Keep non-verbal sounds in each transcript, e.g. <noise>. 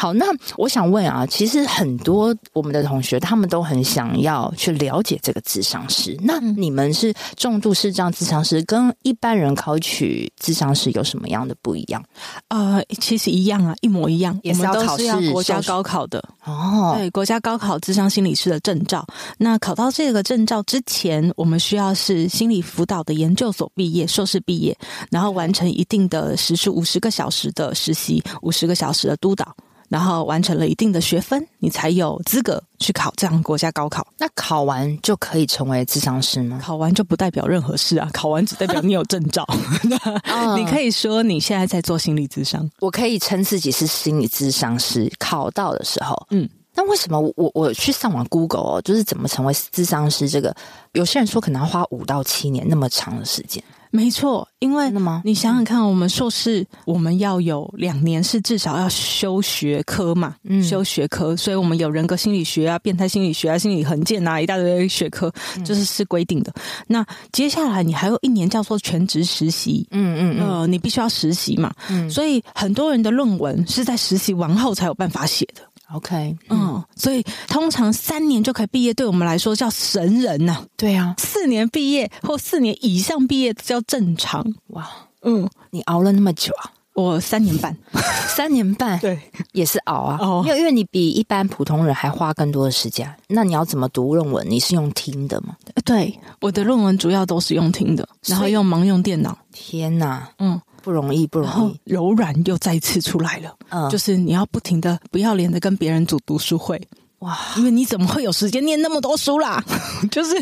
好，那我想问啊，其实很多我们的同学，他们都很想要去了解这个智商师。那你们是重度视障智商师，跟一般人考取智商师有什么样的不一样？呃，其实一样啊，一模一样，也是要考试，国家高考的哦。对，国家高考智商心理师的证照。那考到这个证照之前，我们需要是心理辅导的研究所毕业，硕士毕业，然后完成一定的时数。五十个小时的实习，五十个小时的督导，然后完成了一定的学分，你才有资格去考这样国家高考。那考完就可以成为智商师吗？考完就不代表任何事啊，考完只代表你有证照。<laughs> 你可以说你现在在做心理咨商，我可以称自己是心理咨商师。考到的时候，嗯，那为什么我我去上网 Google 哦，就是怎么成为咨商师？这个有些人说可能要花五到七年那么长的时间。没错，因为你想想看，我们硕士我们要有两年是至少要修学科嘛，嗯，修学科，所以我们有人格心理学啊、变态心理学啊、心理横见啊一大堆学科，就是是规定的。那接下来你还有一年叫做全职实习，嗯嗯。呃，你必须要实习嘛，嗯，所以很多人的论文是在实习完后才有办法写的。OK，嗯，所以通常三年就可以毕业，对我们来说叫神人呐、啊。对啊，四年毕业或四年以上毕业叫正常。哇，嗯，你熬了那么久啊？我三年半，<laughs> 三年半，对，也是熬啊。哦，因为因为你比一般普通人还花更多的时间。那你要怎么读论文？你是用听的吗？对，我的论文主要都是用听的，然后用盲用电脑。天哪，嗯。不容易，不容易。柔软又再次出来了，嗯，就是你要不停的不要脸的跟别人组读书会，哇，因为你怎么会有时间念那么多书啦？<laughs> 就是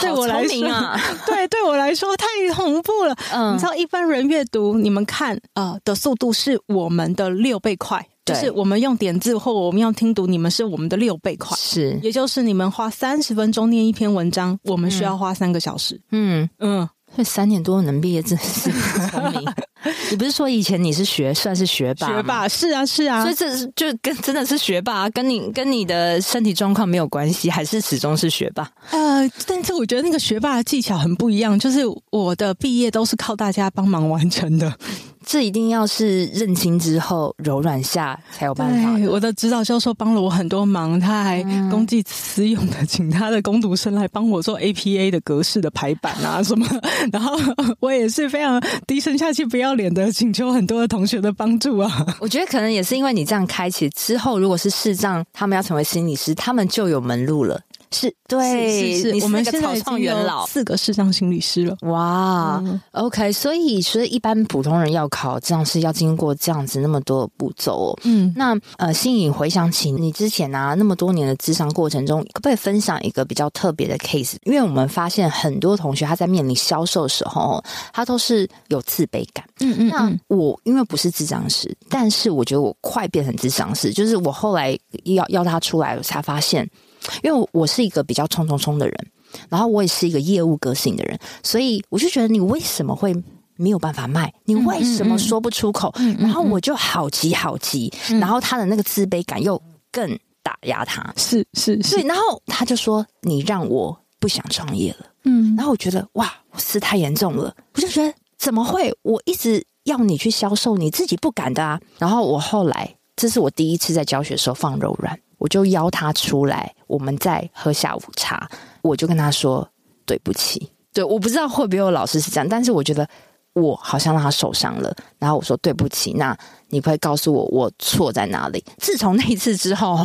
对我来说，<laughs> 啊、对对我来说太恐怖了。嗯，你知道一般人阅读，你们看呃的速度是我们的六倍快，就是我们用点字或我们用听读，你们是我们的六倍快，是，也就是你们花三十分钟念一篇文章，我们需要花三个小时。嗯。嗯。嗯这三年多能毕业，真是聪明。<laughs> 你不是说以前你是学算是学霸？学霸是啊是啊，所以这是就跟真的是学霸，跟你跟你的身体状况没有关系，还是始终是学霸？呃，但是我觉得那个学霸的技巧很不一样，就是我的毕业都是靠大家帮忙完成的。这一定要是认清之后柔软下才有办法。我的指导教授帮了我很多忙，他还公济私用的请他的工读生来帮我做 APA 的格式的排版啊什么。<laughs> 然后我也是非常低声下气、不要脸的请求很多的同学的帮助啊。我觉得可能也是因为你这样开启之后，如果是视障，他们要成为心理师，他们就有门路了。是对，是是，是，我们现在草创元老四个视障心理师了。哇、嗯、，OK，所以所以一般普通人要考这样是要经过这样子那么多的步骤哦。嗯，那呃，心颖回想起你之前啊那么多年的智商过程中，可不可以分享一个比较特别的 case？因为我们发现很多同学他在面临销售的时候，他都是有自卑感。嗯嗯，嗯，那我因为不是智商师，但是我觉得我快变成智商师，就是我后来要要他出来，我才发现。因为我是一个比较冲冲冲的人，然后我也是一个业务个性的人，所以我就觉得你为什么会没有办法卖？你为什么说不出口？嗯嗯嗯、然后我就好急好急，嗯、然后他的那个自卑感又更打压他，是是是，对，然后他就说你让我不想创业了，嗯，然后我觉得哇，我事太严重了，我就觉得怎么会？我一直要你去销售，你自己不敢的啊。然后我后来，这是我第一次在教学的时候放柔软。我就邀他出来，我们再喝下午茶。我就跟他说对不起，对，我不知道会不会有老师是这样，但是我觉得我好像让他受伤了。然后我说对不起，那你会告诉我我错在哪里？自从那一次之后。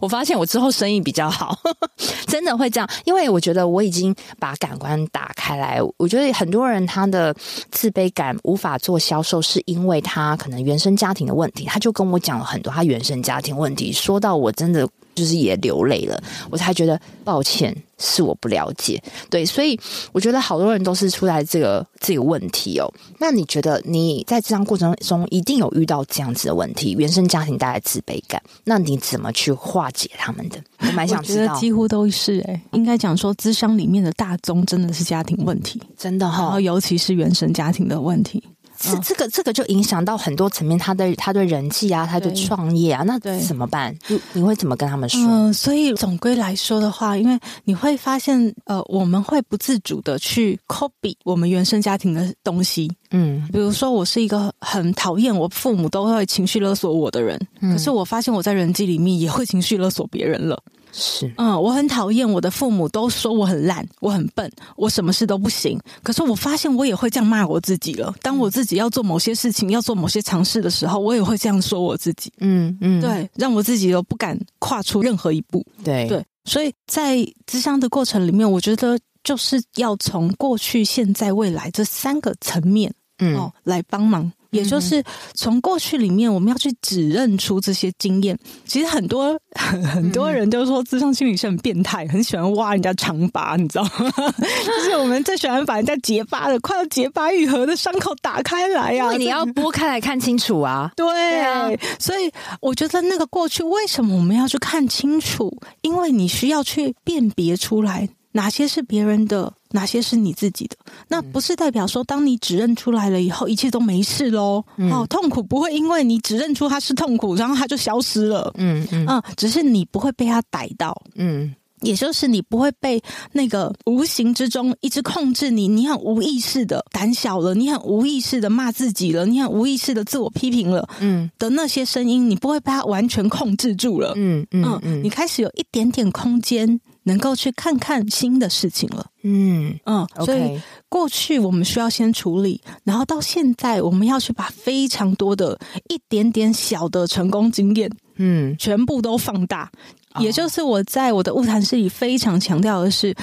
我发现我之后生意比较好，<laughs> 真的会这样，因为我觉得我已经把感官打开来。我觉得很多人他的自卑感无法做销售，是因为他可能原生家庭的问题。他就跟我讲了很多他原生家庭问题，说到我真的就是也流泪了，我才觉得抱歉。是我不了解，对，所以我觉得好多人都是出来这个这个问题哦。那你觉得你在这样过程中一定有遇到这样子的问题，原生家庭带来自卑感，那你怎么去化解他们的？我蛮想知道。几乎都是哎、欸，应该讲说，智商里面的大宗真的是家庭问题，真的哈、哦，然后尤其是原生家庭的问题。这这个这个就影响到很多层面，他的他对人际啊，他对创业啊，那怎么办？你你会怎么跟他们说？嗯，所以总归来说的话，因为你会发现，呃，我们会不自主的去 copy 我们原生家庭的东西。嗯，比如说，我是一个很讨厌我父母都会情绪勒索我的人，嗯，可是我发现我在人际里面也会情绪勒索别人了。是，嗯，我很讨厌我的父母都说我很烂，我很笨，我什么事都不行。可是我发现我也会这样骂我自己了。当我自己要做某些事情，要做某些尝试的时候，我也会这样说我自己。嗯嗯，对，让我自己都不敢跨出任何一步。对对，所以在咨商的过程里面，我觉得就是要从过去、现在、未来这三个层面，嗯，哦，来帮忙。也就是从过去里面，我们要去指认出这些经验。其实很多 <laughs> 很多人都说，咨商心理是很变态，很喜欢挖人家长疤，你知道吗？<laughs> 就是我们最喜欢把人家结疤的、快要结疤愈合的伤口打开来呀、啊，因为你要拨开来看清楚啊。对，所以我觉得那个过去为什么我们要去看清楚？因为你需要去辨别出来哪些是别人的。哪些是你自己的？那不是代表说，当你指认出来了以后，一切都没事喽。嗯、哦，痛苦不会因为你指认出它是痛苦，然后它就消失了。嗯嗯，嗯，只是你不会被它逮到。嗯，也就是你不会被那个无形之中一直控制你，你很无意识的胆小了，你很无意识的骂自己了，你很无意识的自我批评了。嗯，的那些声音，你不会被它完全控制住了。嗯嗯嗯，嗯，你开始有一点点空间。能够去看看新的事情了，嗯嗯.所以过去我们需要先处理，然后到现在我们要去把非常多的一点点小的成功经验，嗯，全部都放大。Oh. 也就是我在我的物谈室里非常强调的是，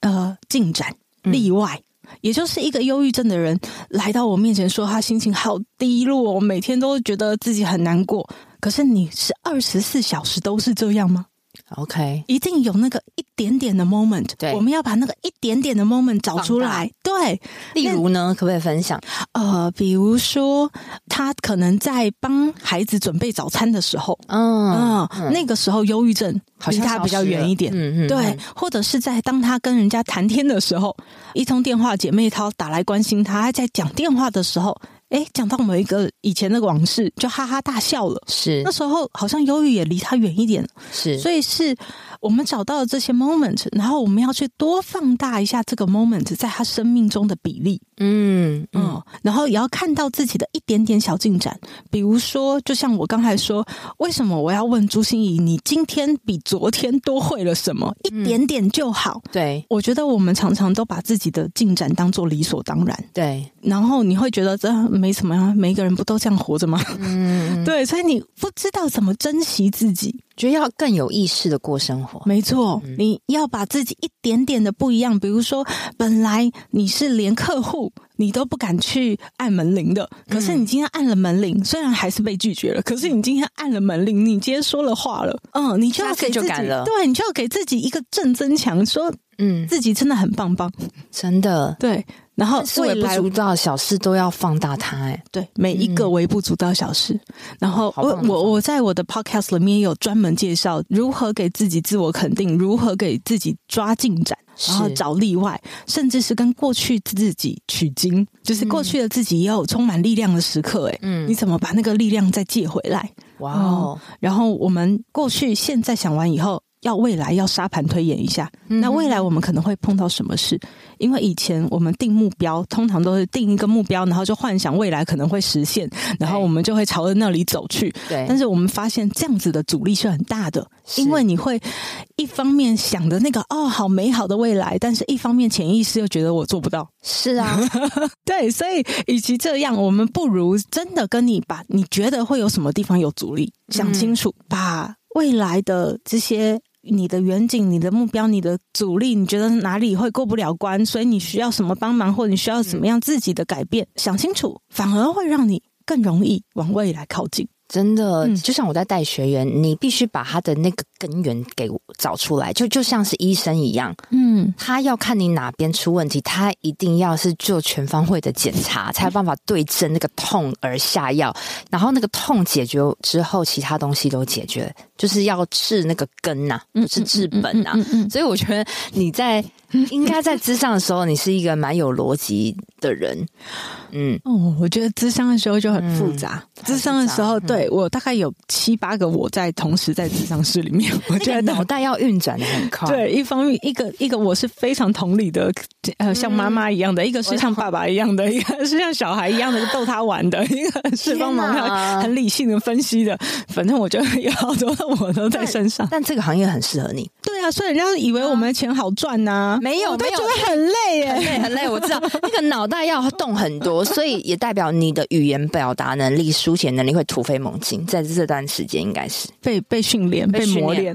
呃，进展例外，嗯，也就是一个忧郁症的人来到我面前说他心情好低落，我每天都觉得自己很难过。可是你是二十四小时都是这样吗？OK，一定有那个一点点的 moment，对，我们要把那个一点点的 moment 找出来。对，例如呢，可不可以分享？呃，比如说他可能在帮孩子准备早餐的时候，嗯，嗯，那个时候忧郁症离他比较远一点，嗯嗯，对，或者是在当他跟人家谈天的时候，一通电话姐妹淘打来关心他，还在讲电话的时候。哎，讲到某一个以前的往事，就哈哈大笑了。是那时候，好像忧郁也离他远一点。是，所以是我们找到了这些 moment，然后我们要去多放大一下这个 moment 在他生命中的比例。嗯嗯，然后也要看到自己的一点点小进展。比如说，就像我刚才说，为什么我要问朱心怡，你今天比昨天多会了什么？一点点就好。嗯、对，我觉得我们常常都把自己的进展当做理所当然。对，然后你会觉得这。没什么呀，每一个人不都这样活着吗？嗯，<laughs> 对，所以你不知道怎么珍惜自己，觉得要更有意识的过生活。没错，嗯，你要把自己一点点的不一样，比如说，本来你是连客户你都不敢去按门铃的，可是你今天按了门铃，嗯，虽然还是被拒绝了，可是你今天按了门铃，你今天说了话了，嗯，你就要给自己，对，你就要给自己一个正增强，说，嗯，自己真的很棒棒，真的，对。然后，微不足道的小事都要放大它，哎，对，每一个微不足道小事。嗯、然后，我我我在我的 podcast 里面有专门介绍如何给自己自我肯定，如何给自己抓进展，然后找例外，甚至是跟过去自己取经，就是过去的自己也有充满力量的时刻，哎，嗯，你怎么把那个力量再借回来？哇哦！然后我们过去、现在想完以后。要未来要沙盘推演一下，那未来我们可能会碰到什么事？因为以前我们定目标，通常都是定一个目标，然后就幻想未来可能会实现，然后我们就会朝着那里走去。对。但是我们发现这样子的阻力是很大的，因为你会一方面想着那个哦，好美好的未来，但是一方面潜意识又觉得我做不到。是啊，<laughs> 对，所以与其这样，我们不如真的跟你把你觉得会有什么地方有阻力，想清楚，把未来的这些。你的远景、你的目标、你的阻力，你觉得哪里会过不了关？所以你需要什么帮忙，或者你需要怎么样自己的改变？想清楚，反而会让你更容易往未来靠近。真的，就像我在带学员，嗯，你必须把他的那个根源给找出来，就就像是医生一样，嗯，他要看你哪边出问题，他一定要是做全方位的检查，才有办法对症那个痛而下药，然后那个痛解决之后，其他东西都解决，就是要治那个根呐、是治本呐、啊。所以我觉得你在应该在咨商的时候，你是一个蛮有逻辑的人。嗯，哦，我觉得咨商的时候就很复杂。咨、嗯、商的时候，对我大概有七八个我在同时在咨商室里面，<laughs> 我觉得脑袋要运转的很快。对，一方面一个一个我是非常同理的，呃，像妈妈一样的；一个是像爸爸一样的；一个是像小孩一样的逗他玩的；一个是帮忙很理性的分析的。反正我觉得有好多的我都在身上。但这个行业很适合你。对啊，所以人家以为我们钱好赚呐、啊，没有，都觉得很累耶，很累，很累。我知道那个脑袋要动很多，所以也代表你的语言表达能力、书写能力会突飞猛进。在这段时间，应该是被被训练、被磨练。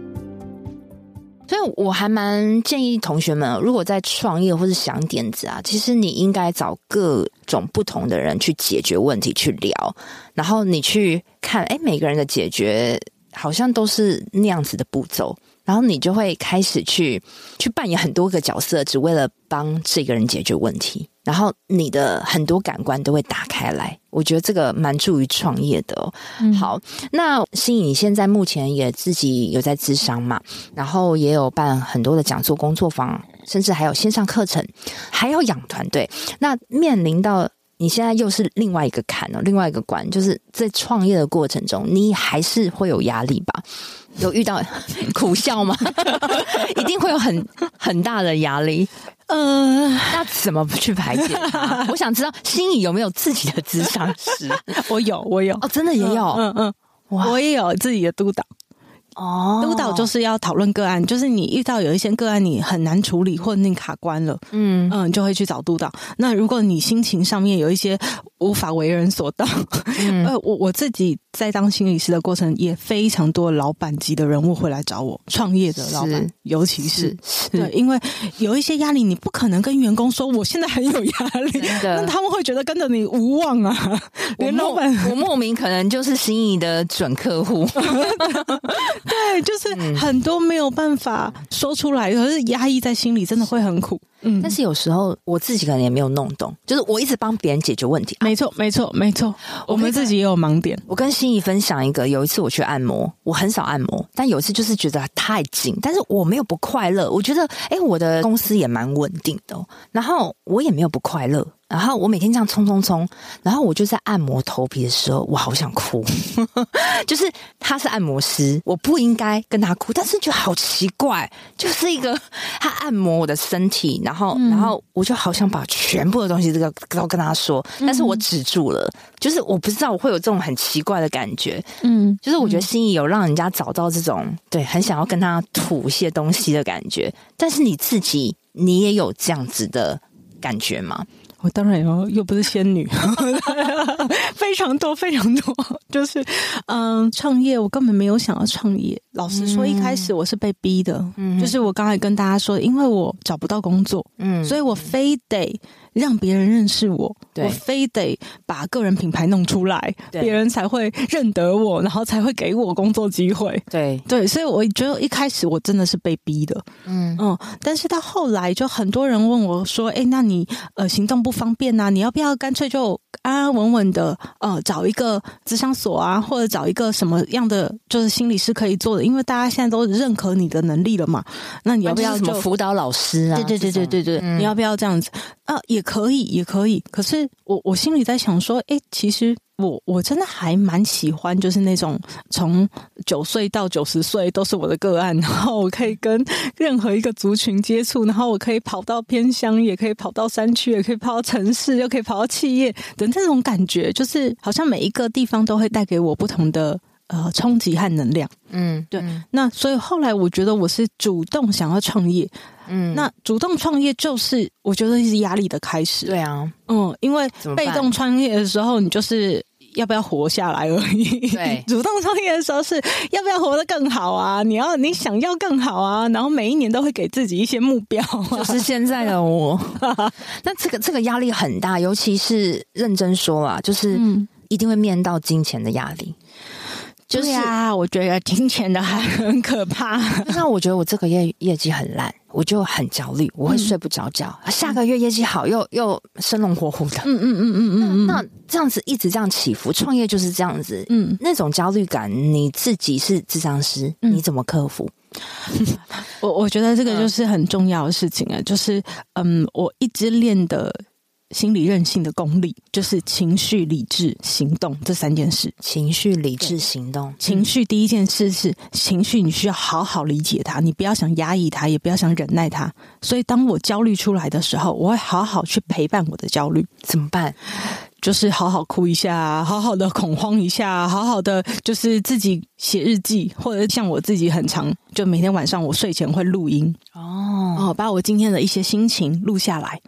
所以我还蛮建议同学们，如果在创业或是想点子啊，其实你应该找各种不同的人去解决问题，去聊，然后你去看，哎，每个人的解决好像都是那样子的步骤，然后你就会开始去去扮演很多个角色，只为了帮这个人解决问题，然后你的很多感官都会打开来。我觉得这个蛮助于创业的哦。嗯、好，那心颖，你现在目前也自己有在智商嘛？然后也有办很多的讲座、工作坊，甚至还有线上课程，还要养团队。那面临到你现在又是另外一个坎哦，另外一个关，就是在创业的过程中，你还是会有压力吧？有遇到 <laughs> 苦笑吗？<laughs> 一定会有很很大的压力。嗯、呃，那怎么去排解？<laughs> 我想知道心里有没有自己的智商师？我有，我有哦，真的也有，嗯嗯，哇我也有自己的督导。哦，督导就是要讨论个案，就是你遇到有一些个案你很难处理或者你卡关了，嗯嗯，就会去找督导。那如果你心情上面有一些无法为人所道，嗯、<laughs> 呃，我我自己在当心理师的过程，也非常多老板级的人物会来找我，创业的老板，尤其是，是对，因为有一些压力，你不可能跟员工说我现在很有压力，那他们会觉得跟着你无望啊。连老板，我莫名可能就是心仪的准客户。<laughs> 对，就是很多没有办法说出来，可是压抑在心里，真的会很苦。嗯，但是有时候我自己可能也没有弄懂，就是我一直帮别人解决问题。没错，没错，没错。我们自己也有盲点。我跟心怡分享一个，有一次我去按摩，我很少按摩，但有一次就是觉得太紧，但是我没有不快乐。我觉得，哎，我的公司也蛮稳定的哦，然后我也没有不快乐。然后我每天这样冲冲冲，然后我就在按摩头皮的时候，我好想哭。<laughs> 就是他是按摩师，我不应该跟他哭，但是觉得好奇怪，就是一个他按摩我的身体，然后、嗯、然后我就好想把全部的东西这个都跟他说，但是我止住了，就是我不知道我会有这种很奇怪的感觉。嗯，就是我觉得心意有让人家找到这种对很想要跟他吐一些东西的感觉，但是你自己你也有这样子的感觉吗？我当然有，又不是仙女，非常多，非常多。就是，嗯，创业我根本没有想要创业。老实说，一开始我是被逼的。嗯，就是我刚才跟大家说，因为我找不到工作，嗯，所以我非得让别人认识我，我非得把个人品牌弄出来，别人才会认得我，然后才会给我工作机会。对对，所以我觉得一开始我真的是被逼的。嗯嗯，但是到后来，就很多人问我说：“哎，那你呃行动不？”方便呐、啊，你要不要干脆就安安稳稳的呃找一个咨商所啊，或者找一个什么样的就是心理师可以做的，因为大家现在都认可你的能力了嘛。那你要不要什么辅导老师啊？对对对对对对，嗯、你要不要这样子啊？也可以，也可以。可是我我心里在想说，哎，其实我我真的还蛮喜欢，就是那种从九岁到九十岁都是我的个案，<laughs> 然后我可以跟任何一个族群接触，然后我可以跑到偏乡，也可以跑到山区，也可以跑到城市，又可以跑到企业等那种感觉，就是好像每一个地方都会带给我不同的。呃，冲击和能量，嗯，对。嗯、那所以后来我觉得我是主动想要创业，嗯，那主动创业就是我觉得是压力的开始，对啊，嗯，因为被动创业的时候，你就是要不要活下来而已，对。<laughs> 主动创业的时候是要不要活得更好啊？你要你想要更好啊，然后每一年都会给自己一些目标，就是现在的我。<laughs> 那这个这个压力很大，尤其是认真说啊，就是一定会面到金钱的压力。就是啊，我觉得金钱的还很可怕。<laughs> 那我觉得我这个业业绩很烂，我就很焦虑，我会睡不着觉。嗯、下个月业绩好，又又生龙活虎的。嗯嗯嗯嗯嗯。那这样子一直这样起伏，创业就是这样子。嗯，那种焦虑感，你自己是智商师，你怎么克服？<laughs> 嗯、我我觉得这个就是很重要的事情啊，就是嗯，我一直练的。心理韧性的功力就是情绪、理智、行动这三件事。情绪、理智、行动。情绪第一件事是情绪，你需要好好理解它，你不要想压抑它，也不要想忍耐它。所以，当我焦虑出来的时候，我会好好去陪伴我的焦虑。怎么办？就是好好哭一下，好好的恐慌一下，好好的就是自己写日记，或者像我自己很长，就每天晚上我睡前会录音哦，哦，把我今天的一些心情录下来。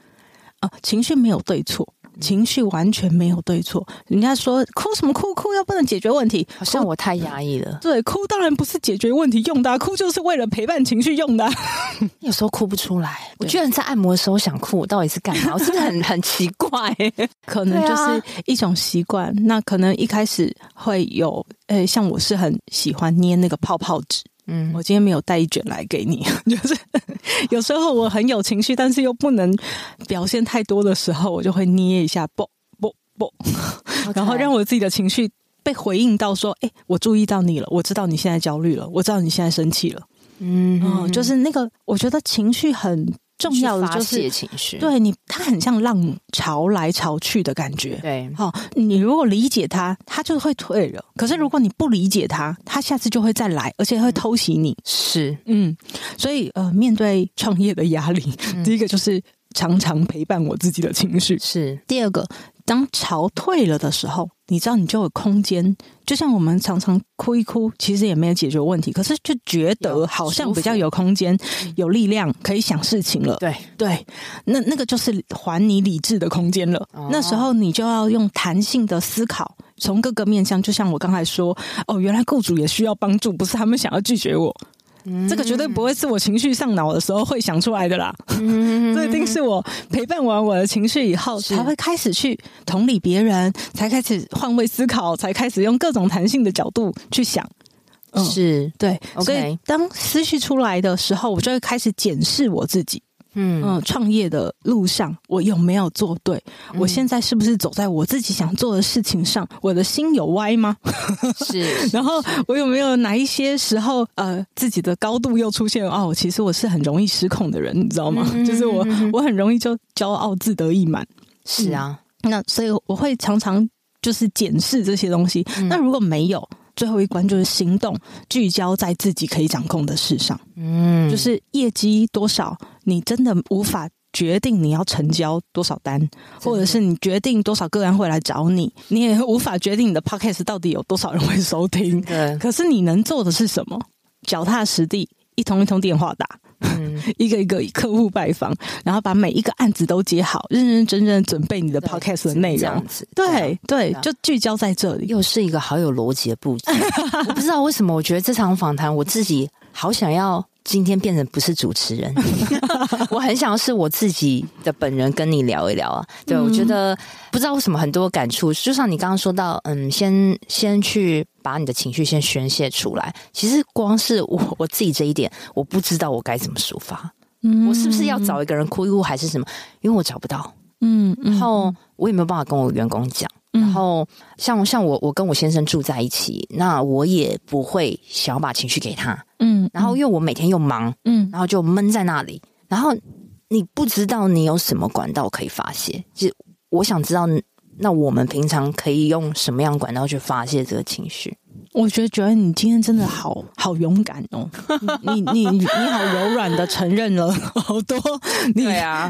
啊，情绪没有对错，情绪完全没有对错。人家说哭什么哭，哭又不能解决问题，好像我太压抑了。对，哭当然不是解决问题用的啊，哭就是为了陪伴情绪用的啊。<laughs> 有时候哭不出来，我居然在按摩的时候想哭，我到底是干嘛？我是不是很 <laughs> 很奇怪？<laughs> 可能就是一种习惯。那可能一开始会有，呃，像我是很喜欢捏那个泡泡纸。嗯，我今天没有带一卷来给你，<laughs> 就是有时候我很有情绪，但是又不能表现太多的时候，我就会捏一下，啵啵啵，然后让我自己的情绪被回应到，说，哎，我注意到你了，我知道你现在焦虑了，我知道你现在生气了，嗯，哦，就是那个，我觉得情绪很。重要的就是情绪，对你，它很像浪潮来潮去的感觉。对，好，你如果理解它，它就会退了。可是如果你不理解它，它下次就会再来，而且会偷袭你。是，嗯，所以呃，面对创业的压力，嗯、第一个就是常常陪伴我自己的情绪。是，第二个。当潮退了的时候，你知道你就有空间。就像我们常常哭一哭，其实也没有解决问题，可是就觉得好像比较有空间、有力量，可以想事情了。对对，那那个就是还你理智的空间了。哦、那时候你就要用弹性的思考，从各个面向。就像我刚才说，哦，原来雇主也需要帮助，不是他们想要拒绝我。嗯、这个绝对不会是我情绪上脑的时候会想出来的啦，嗯、这一定是我陪伴完我的情绪以后，才会开始去同理别人，才开始换位思考，才开始用各种弹性的角度去想。嗯、是。对所以当思绪出来的时候，我就会开始检视我自己。嗯嗯，创业的路上，我有没有做对？嗯、我现在是不是走在我自己想做的事情上？我的心有歪吗？<laughs> 是。然后我有没有哪一些时候，呃，自己的高度又出现？哦，其实我是很容易失控的人，你知道吗？嗯、就是我，我很容易就骄傲自得意满。是啊、嗯，那所以我会常常就是检视这些东西。嗯、那如果没有？最后一关就是行动，聚焦在自己可以掌控的事上。嗯，就是业绩多少，你真的无法决定你要成交多少单，或者是你决定多少个人会来找你，你也无法决定你的 podcast 到底有多少人会收听。对，可是你能做的是什么？脚踏实地，一通一通电话打。嗯，<laughs> 一个一个客户拜访，然后把每一个案子都接好，认认真真准备你的 podcast 的内容。对对，就聚焦在这里，又是一个好有逻辑的布局。<laughs> 我不知道为什么，我觉得这场访谈我自己好想要。今天变成不是主持人，<laughs> 我很想要是我自己的本人跟你聊一聊啊。对，我觉得不知道为什么很多感触，就像你刚刚说到，嗯，先先去把你的情绪先宣泄出来。其实光是我 <laughs> 我自己这一点，我不知道我该怎么抒发。嗯，我是不是要找一个人哭一哭，还是什么？因为我找不到。嗯，然后我也没有办法跟我员工讲。然后像像我，我跟我先生住在一起，那我也不会想要把情绪给他。嗯，然后因为我每天又忙，嗯，然后就闷在那里。然后你不知道你有什么管道可以发泄，其实我想知道，那我们平常可以用什么样管道去发泄这个情绪？我觉得，觉得你今天真的好好勇敢哦！<laughs> 你你你好柔软的承认了 <laughs> 好多你，对啊，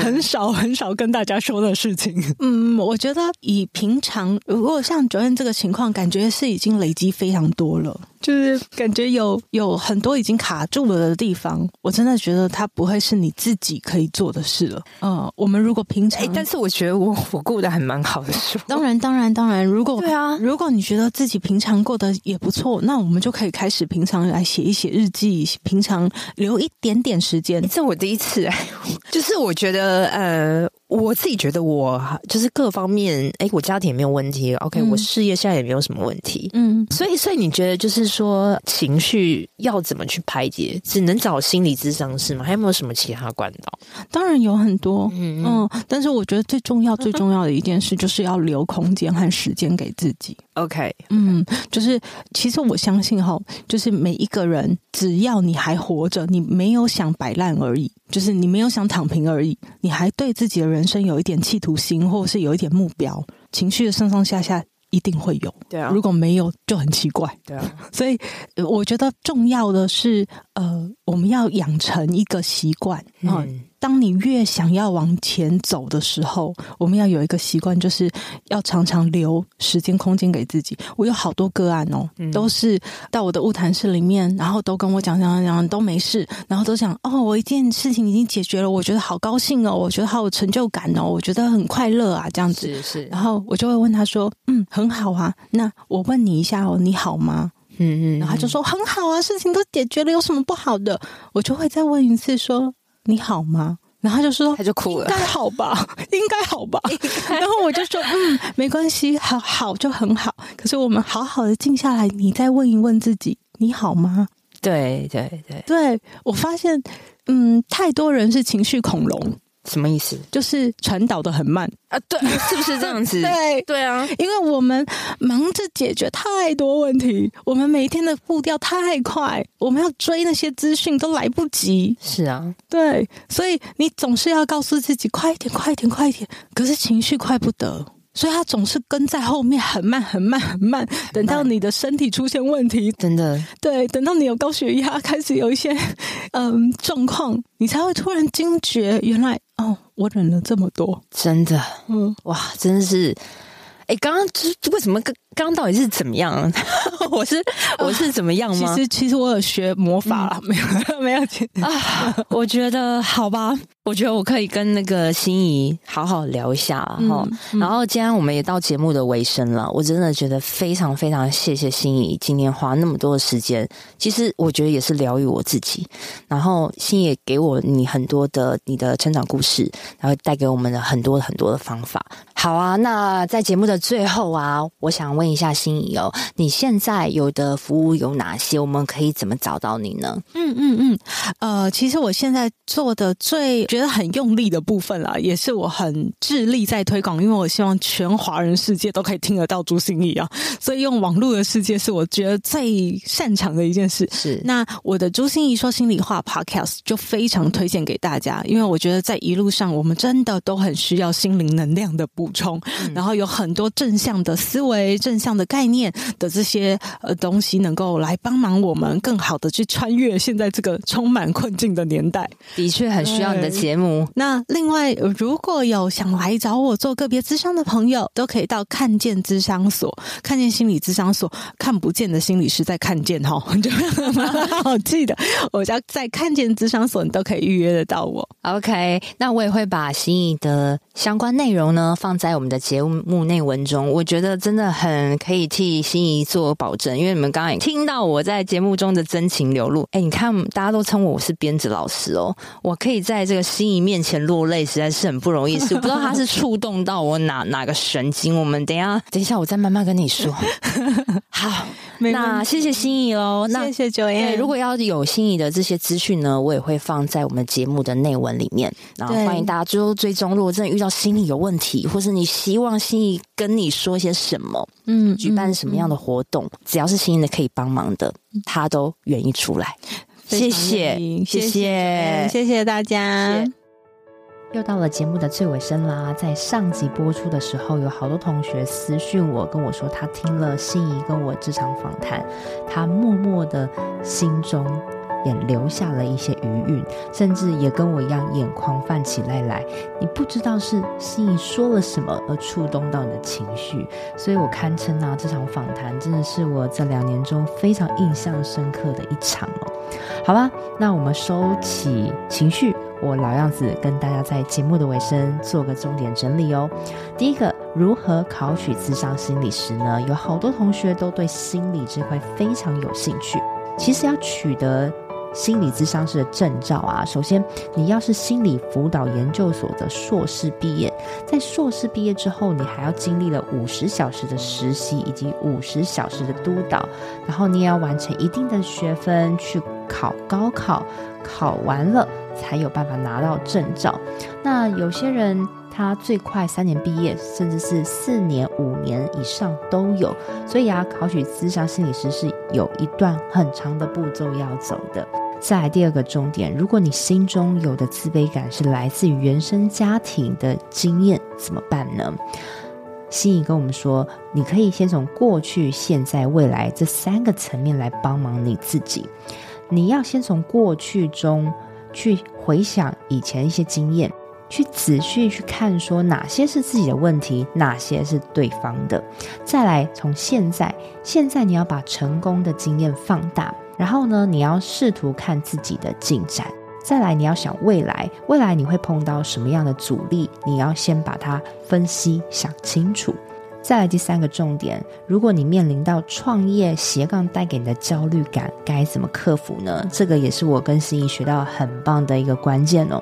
很少很少跟大家说的事情。嗯，我觉得以平常如果像 Joanne 这个情况，感觉是已经累积非常多了。就是感觉有有很多已经卡住了的地方，我真的觉得它不会是你自己可以做的事了。嗯，我们如果平常，欸、但是我觉得我我过得还蛮好的，是当然当然当然，如果 <laughs> 对啊，如果你觉得自己平常过得也不错，那我们就可以开始平常来写一写日记，平常留一点点时间。这我第一次哎，<laughs> 就是我觉得呃。我自己觉得我就是各方面，哎，我家庭也没有问题，OK，嗯，我事业现在也没有什么问题，嗯，所以，所以你觉得就是说情绪要怎么去排解？只能找心理咨商师吗？还有没有什么其他管道？当然有很多，嗯嗯，但是我觉得最重要、最重要的一件事就是要留空间和时间给自己。OK，嗯，就是其实我相信哈，就是每一个人，只要你还活着，你没有想摆烂而已，就是你没有想躺平而已，你还对自己的人生有一点企图心，或者是有一点目标，情绪的上上下下一定会有。对啊，如果没有就很奇怪。对啊，<laughs> 所以我觉得重要的是，呃，我们要养成一个习惯，嗯。当你越想要往前走的时候，我们要有一个习惯，就是要常常留时间空间给自己。我有好多个案哦，嗯、都是到我的物谈室里面，然后都跟我讲讲讲讲都没事，然后都讲哦，我一件事情已经解决了，我觉得好高兴哦，我觉得好有成就感哦，我觉得很快乐啊，这样子是是。然后我就会问他说：“嗯，很好啊，那我问你一下哦，你好吗？”嗯嗯，然后他就说：“很好啊，事情都解决了，有什么不好的？”我就会再问一次说。你好吗？然后他就说，他就哭了，应该好吧，<laughs> 应该好吧。<laughs> 然后我就说，嗯，没关系，好好就很好。可是我们好好的静下来，你再问一问自己，你好吗？对对对，对，我发现，嗯，太多人是情绪恐龙。什么意思？就是传导的很慢啊，对，是不是这样子？<laughs> 对，对啊，因为我们忙着解决太多问题，我们每一天的步调太快，我们要追那些资讯都来不及。是啊，对，所以你总是要告诉自己快一点，快一点，快一点。可是情绪快不得。所以他总是跟在后面，很慢，很慢，很慢。等到你的身体出现问题，真的，对，等到你有高血压，开始有一些 <laughs> 嗯状况，你才会突然惊觉，原来哦，我忍了这么多，真的，嗯，哇，真的是。哎，刚刚这为什么刚刚到底是怎么样？<laughs> 我是我是怎么样吗？其实其实我有学魔法，<laughs> 没有没有钱 <laughs> 啊。我觉得好吧，我觉得我可以跟那个心仪好好聊一下哈。嗯嗯、然后今天我们也到节目的尾声了，我真的觉得非常非常谢谢心仪今天花那么多的时间。其实我觉得也是疗愈我自己。然后心怡也给我你很多的你的成长故事，然后带给我们的很多很多的方法。好啊，那在节目的最后啊，我想问一下心仪哦，你现在有的服务有哪些？我们可以怎么找到你呢？嗯嗯嗯，呃，其实我现在做的最觉得很用力的部分啦，也是我很致力在推广，因为我希望全华人世界都可以听得到朱心怡啊，所以用网络的世界是我觉得最擅长的一件事。是，那我的朱心怡说心里话 Podcast 就非常推荐给大家，因为我觉得在一路上我们真的都很需要心灵能量的。补充，然后有很多正向的思维、正向的概念的这些呃东西，能够来帮忙我们更好的去穿越现在这个充满困境的年代。的确很需要你的节目。那另外，如果有想来找我做个别咨商的朋友，都可以到看见咨商所、看见心理咨商所，看不见的心理师在看见哈，<laughs> 就好记得，我叫在看见咨商所，你都可以预约得到我。OK，那我也会把心仪的相关内容呢放。在我们的节目内文中，我觉得真的很可以替心仪做保证，因为你们刚刚也听到我在节目中的真情流露。哎，你看，大家都称我我是编织老师哦，我可以在这个心仪面前落泪，实在是很不容易。是不知道他是触动到我哪哪个神经。我们等一下，等一下，我再慢慢跟你说。<laughs> 好，那谢谢心仪喽。那谢谢 Joanne。如果要有心仪的这些资讯呢，我也会放在我们节目的内文里面。然后欢迎大家最后追踪。如果真的遇到心理有问题，或是你希望心仪跟你说些什么，嗯，举办什么样的活动，只要是心仪的可以帮忙的，他都愿意出来。谢谢，谢谢，谢谢大家。又到了节目的最尾声啦，在上集播出的时候，有好多同学私讯我，跟我说他听了心仪跟我这场访谈，他默默的心中。也留下了一些余韵，甚至也跟我一样眼眶泛起泪来。你不知道是心仪说了什么而触动到你的情绪，所以我堪称啊，这场访谈真的是我这两年中非常印象深刻的一场哦。好吧，那我们收起情绪，我老样子跟大家在节目的尾声做个重点整理哦。第一个，如何考取智商心理师呢？有好多同学都对心理这块非常有兴趣。其实要取得。心理咨商师的证照啊，首先你要是心理辅导研究所的硕士毕业，在硕士毕业之后，你还要经历了五十小时的实习以及五十小时的督导，然后你也要完成一定的学分去考高考，考完了才有办法拿到证照。那有些人他最快三年毕业，甚至是四年、五年以上都有，所以啊，考取咨商心理师是有一段很长的步骤要走的。再来第二个重点，如果你心中有的自卑感是来自于原生家庭的经验，怎么办呢？心仪跟我们说，你可以先从过去、现在、未来这三个层面来帮忙你自己。你要先从过去中去回想以前一些经验，去仔细去看，说哪些是自己的问题，哪些是对方的。再来从现在，现在你要把成功的经验放大。然后呢，你要试图看自己的进展，再来你要想未来，未来你会碰到什么样的阻力，你要先把它分析想清楚。再来第三个重点，如果你面临到创业斜杠带给你的焦虑感，该怎么克服呢？这个也是我跟心仪学到很棒的一个关键哦。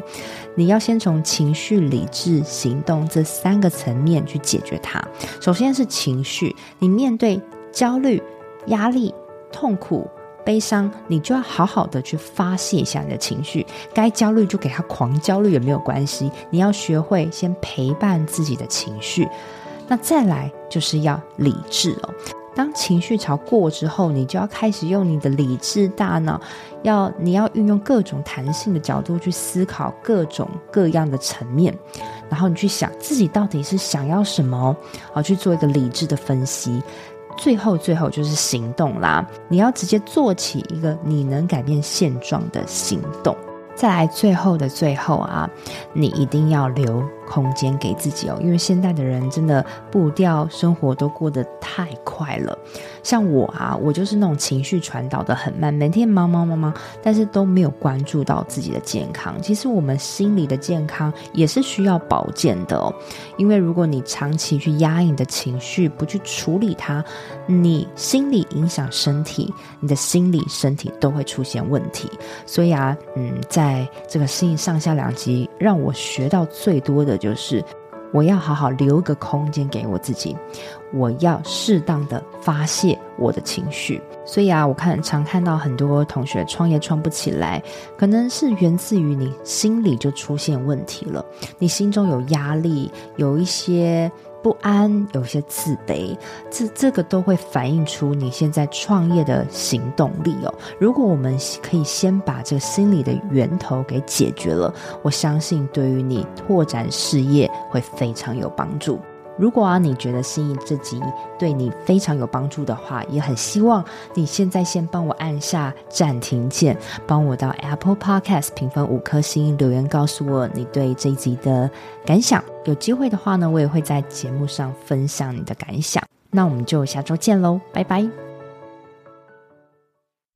你要先从情绪、理智、行动这三个层面去解决它。首先是情绪，你面对焦虑、压力、痛苦。悲伤，你就要好好的去发泄一下你的情绪。该焦虑就给他狂焦虑也没有关系。你要学会先陪伴自己的情绪。那再来就是要理智哦。当情绪潮过之后，你就要开始用你的理智大脑，要你要运用各种弹性的角度去思考各种各样的层面，然后你去想自己到底是想要什么，好去做一个理智的分析。最后，最后就是行动啦！你要直接做起一个你能改变现状的行动。再来，最后的最后啊，你一定要留空间给自己哦，因为现在的人真的步调生活都过得太快了。像我啊，我就是那种情绪传导的很慢，每天忙忙忙忙，但是都没有关注到自己的健康。其实我们心理的健康也是需要保健的哦，因为如果你长期去压抑你的情绪，不去处理它，你心理影响身体，你的心理身体都会出现问题。所以啊，嗯，在这个心仪上下两集，让我学到最多的。就是我要好好留个空间给我自己，我要适当的发泄我的情绪。所以啊，我看常看到很多同学创业创不起来，可能是源自于你心里就出现问题了，你心中有压力，有一些。不安，有些自卑，这这个都会反映出你现在创业的行动力哦。如果我们可以先把这个心理的源头给解决了，我相信对于你拓展事业会非常有帮助。如果啊，你觉得心仪这集对你非常有帮助的话，也很希望你现在先帮我按下暂停键，帮我到 Apple Podcast 评分五颗星，留言告诉我你对这一集的感想。有机会的话呢，我也会在节目上分享你的感想。那我们就下周见喽，拜拜。